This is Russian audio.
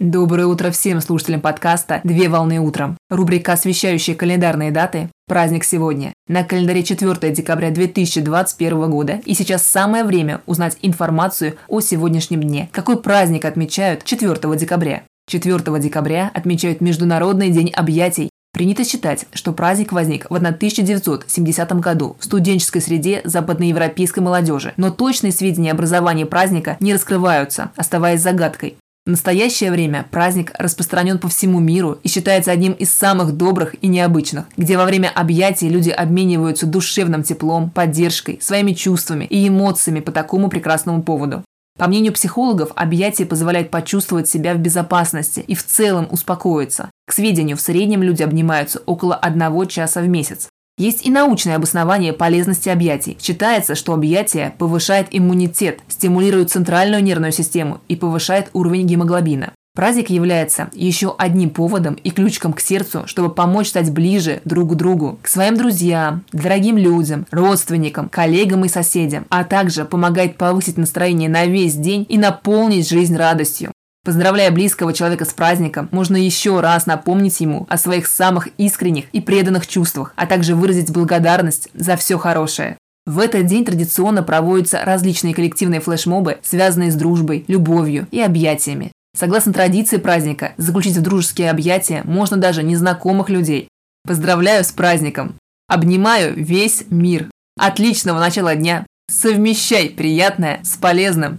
Доброе утро всем слушателям подкаста «Две волны утром». Рубрика, освещающая календарные даты. Праздник сегодня. На календаре 4 декабря 2021 года. И сейчас самое время узнать информацию о сегодняшнем дне. Какой праздник отмечают 4 декабря? 4 декабря отмечают Международный день объятий. Принято считать, что праздник возник в 1970 году в студенческой среде западноевропейской молодежи, но точные сведения образования праздника не раскрываются, оставаясь загадкой. В настоящее время праздник распространен по всему миру и считается одним из самых добрых и необычных, где во время объятий люди обмениваются душевным теплом, поддержкой, своими чувствами и эмоциями по такому прекрасному поводу. По мнению психологов, объятия позволяют почувствовать себя в безопасности и в целом успокоиться. К сведению, в среднем люди обнимаются около одного часа в месяц. Есть и научное обоснование полезности объятий. Считается, что объятие повышает иммунитет, стимулирует центральную нервную систему и повышает уровень гемоглобина. Праздник является еще одним поводом и ключиком к сердцу, чтобы помочь стать ближе друг к другу, к своим друзьям, дорогим людям, родственникам, коллегам и соседям, а также помогает повысить настроение на весь день и наполнить жизнь радостью. Поздравляя близкого человека с праздником, можно еще раз напомнить ему о своих самых искренних и преданных чувствах, а также выразить благодарность за все хорошее. В этот день традиционно проводятся различные коллективные флешмобы, связанные с дружбой, любовью и объятиями. Согласно традиции праздника, заключить в дружеские объятия можно даже незнакомых людей. Поздравляю с праздником! Обнимаю весь мир! Отличного начала дня! Совмещай приятное с полезным!